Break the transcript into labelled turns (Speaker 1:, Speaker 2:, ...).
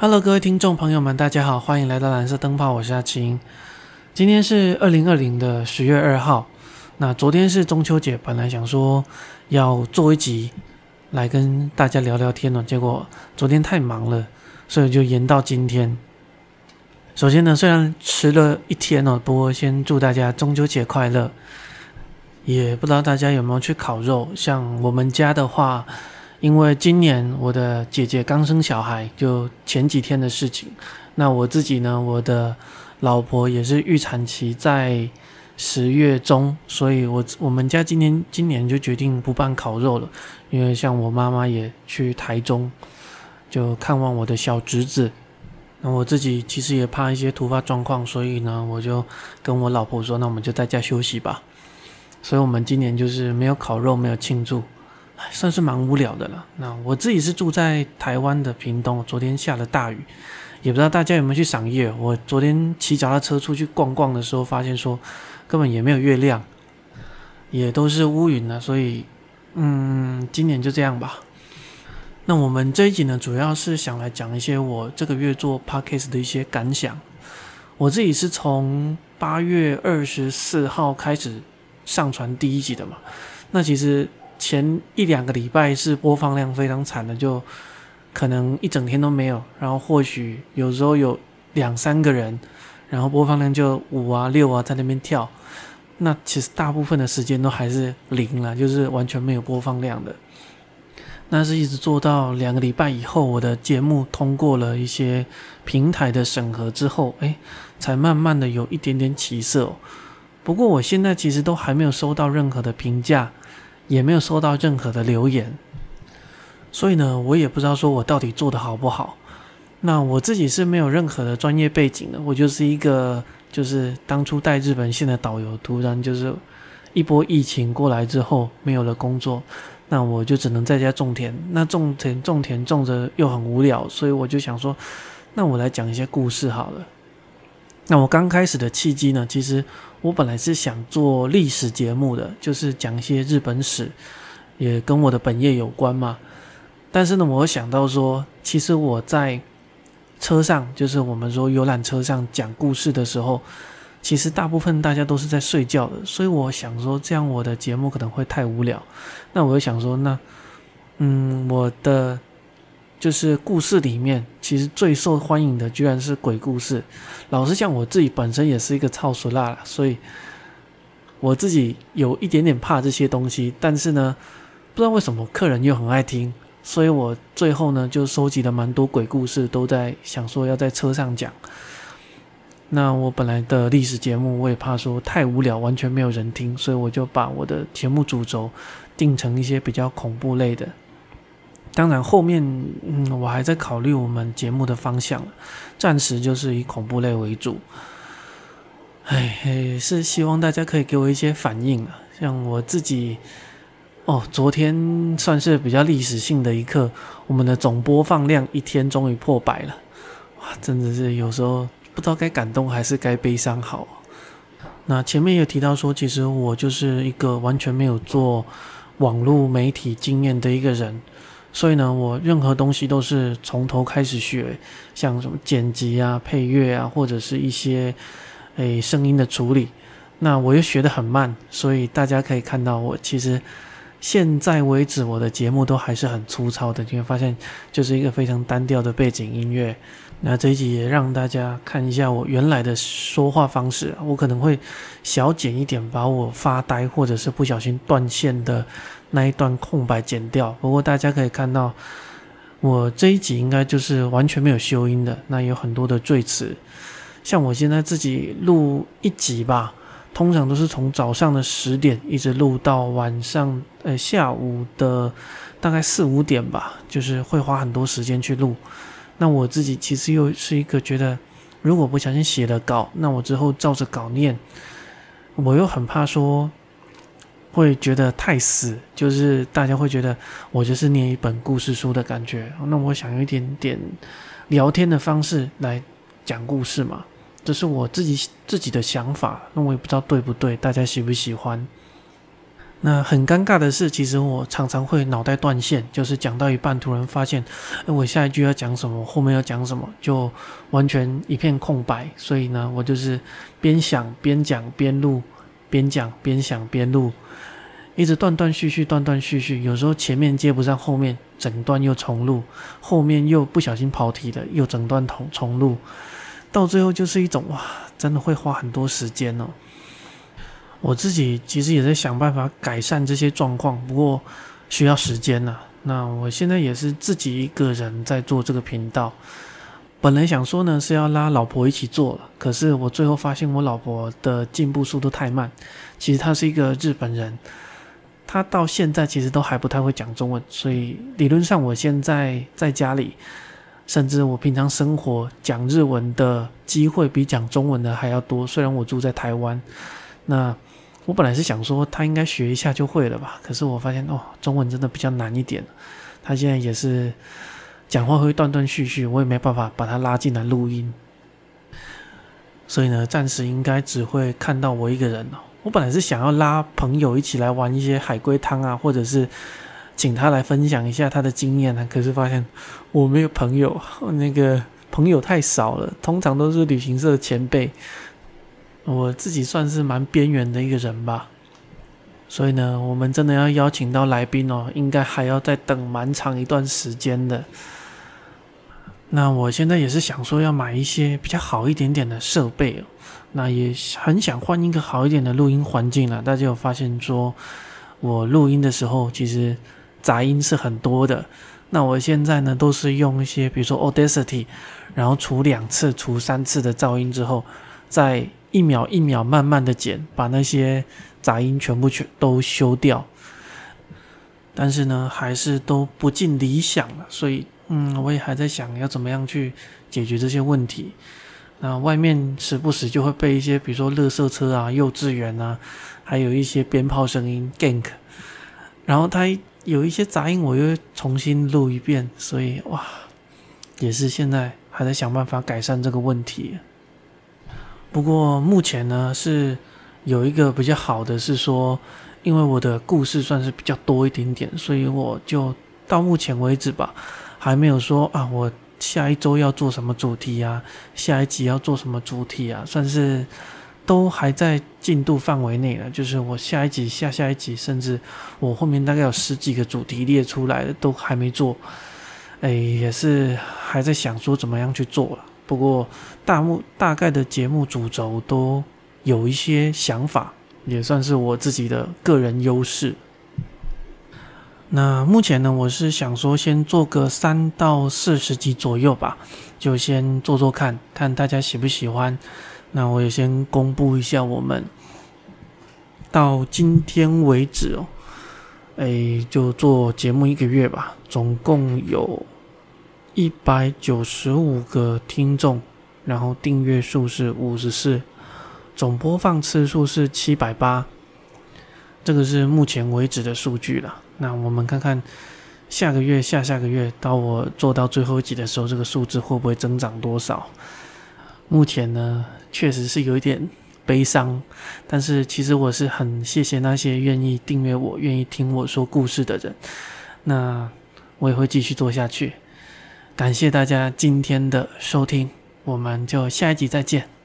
Speaker 1: Hello，各位听众朋友们，大家好，欢迎来到蓝色灯泡，我是阿青。今天是二零二零的十月二号，那昨天是中秋节，本来想说要做一集来跟大家聊聊天呢，结果昨天太忙了，所以就延到今天。首先呢，虽然迟了一天哦，不过先祝大家中秋节快乐。也不知道大家有没有去烤肉，像我们家的话。因为今年我的姐姐刚生小孩，就前几天的事情。那我自己呢，我的老婆也是预产期在十月中，所以我我们家今年今年就决定不办烤肉了。因为像我妈妈也去台中，就看望我的小侄子。那我自己其实也怕一些突发状况，所以呢，我就跟我老婆说，那我们就在家休息吧。所以我们今年就是没有烤肉，没有庆祝。算是蛮无聊的了。那我自己是住在台湾的屏东，昨天下了大雨，也不知道大家有没有去赏月。我昨天骑脚踏车出去逛逛的时候，发现说根本也没有月亮，也都是乌云了。所以，嗯，今年就这样吧。那我们这一集呢，主要是想来讲一些我这个月做 podcast 的一些感想。我自己是从八月二十四号开始上传第一集的嘛。那其实。前一两个礼拜是播放量非常惨的，就可能一整天都没有。然后或许有时候有两三个人，然后播放量就五啊六啊在那边跳。那其实大部分的时间都还是零了，就是完全没有播放量的。那是一直做到两个礼拜以后，我的节目通过了一些平台的审核之后，哎，才慢慢的有一点点起色。不过我现在其实都还没有收到任何的评价。也没有收到任何的留言，所以呢，我也不知道说我到底做的好不好。那我自己是没有任何的专业背景的，我就是一个就是当初带日本线的导游，突然就是一波疫情过来之后没有了工作，那我就只能在家种田。那种田种田种着又很无聊，所以我就想说，那我来讲一些故事好了。那我刚开始的契机呢，其实。我本来是想做历史节目的，就是讲一些日本史，也跟我的本业有关嘛。但是呢，我想到说，其实我在车上，就是我们说游览车上讲故事的时候，其实大部分大家都是在睡觉的，所以我想说，这样我的节目可能会太无聊。那我就想说，那嗯，我的。就是故事里面，其实最受欢迎的居然是鬼故事。老实讲，我自己本身也是一个超俗辣啦，所以我自己有一点点怕这些东西。但是呢，不知道为什么客人又很爱听，所以我最后呢就收集了蛮多鬼故事，都在想说要在车上讲。那我本来的历史节目，我也怕说太无聊，完全没有人听，所以我就把我的节目主轴定成一些比较恐怖类的。当然，后面嗯，我还在考虑我们节目的方向，暂时就是以恐怖类为主。哎，是希望大家可以给我一些反应啊。像我自己，哦，昨天算是比较历史性的一刻，我们的总播放量一天终于破百了，哇，真的是有时候不知道该感动还是该悲伤好。那前面有提到说，其实我就是一个完全没有做网络媒体经验的一个人。所以呢，我任何东西都是从头开始学，像什么剪辑啊、配乐啊，或者是一些诶声音的处理，那我又学得很慢，所以大家可以看到，我其实现在为止我的节目都还是很粗糙的，你会发现就是一个非常单调的背景音乐。那这一集也让大家看一下我原来的说话方式，我可能会小剪一点，把我发呆或者是不小心断线的。那一段空白剪掉，不过大家可以看到，我这一集应该就是完全没有修音的。那有很多的赘词，像我现在自己录一集吧，通常都是从早上的十点一直录到晚上呃下午的大概四五点吧，就是会花很多时间去录。那我自己其实又是一个觉得，如果不小心写了稿，那我之后照着稿念，我又很怕说。会觉得太死，就是大家会觉得我就是念一本故事书的感觉。那我想用一点点聊天的方式来讲故事嘛，这是我自己自己的想法。那我也不知道对不对，大家喜不喜欢。那很尴尬的是，其实我常常会脑袋断线，就是讲到一半，突然发现，我下一句要讲什么，后面要讲什么，就完全一片空白。所以呢，我就是边想边讲边录，边讲边想边录，一直断断续续，断断续续。有时候前面接不上后面，整段又重录，后面又不小心跑题了，又整段重重录，到最后就是一种哇，真的会花很多时间哦。我自己其实也在想办法改善这些状况，不过需要时间呐。那我现在也是自己一个人在做这个频道。本来想说呢是要拉老婆一起做了，可是我最后发现我老婆的进步速度太慢。其实她是一个日本人，她到现在其实都还不太会讲中文，所以理论上我现在在家里，甚至我平常生活讲日文的机会比讲中文的还要多。虽然我住在台湾，那。我本来是想说他应该学一下就会了吧，可是我发现哦，中文真的比较难一点。他现在也是讲话会断断续续，我也没办法把他拉进来录音。所以呢，暂时应该只会看到我一个人哦。我本来是想要拉朋友一起来玩一些海龟汤啊，或者是请他来分享一下他的经验呢。可是发现我没有朋友，那个朋友太少了，通常都是旅行社的前辈。我自己算是蛮边缘的一个人吧，所以呢，我们真的要邀请到来宾哦，应该还要再等蛮长一段时间的。那我现在也是想说要买一些比较好一点点的设备哦，那也很想换一个好一点的录音环境了。大家有发现说，我录音的时候其实杂音是很多的。那我现在呢，都是用一些比如说 Audacity，然后除两次、除三次的噪音之后，再一秒一秒慢慢的剪，把那些杂音全部全都修掉。但是呢，还是都不尽理想了，所以嗯，我也还在想要怎么样去解决这些问题。那外面时不时就会被一些，比如说垃圾车啊、幼稚园啊，还有一些鞭炮声音 gank，然后它有一些杂音，我又重新录一遍，所以哇，也是现在还在想办法改善这个问题。不过目前呢是有一个比较好的是说，因为我的故事算是比较多一点点，所以我就到目前为止吧，还没有说啊，我下一周要做什么主题啊，下一集要做什么主题啊，算是都还在进度范围内了。就是我下一集、下下一集，甚至我后面大概有十几个主题列出来的，都还没做，哎，也是还在想说怎么样去做了。不过，大目大概的节目主轴都有一些想法，也算是我自己的个人优势。那目前呢，我是想说先做个三到四十集左右吧，就先做做看看大家喜不喜欢。那我也先公布一下，我们到今天为止哦，哎，就做节目一个月吧，总共有。一百九十五个听众，然后订阅数是五十四，总播放次数是七百八，这个是目前为止的数据了。那我们看看下个月、下下个月到我做到最后一集的时候，这个数字会不会增长多少？目前呢，确实是有一点悲伤，但是其实我是很谢谢那些愿意订阅我、愿意听我说故事的人。那我也会继续做下去。感谢大家今天的收听，我们就下一集再见。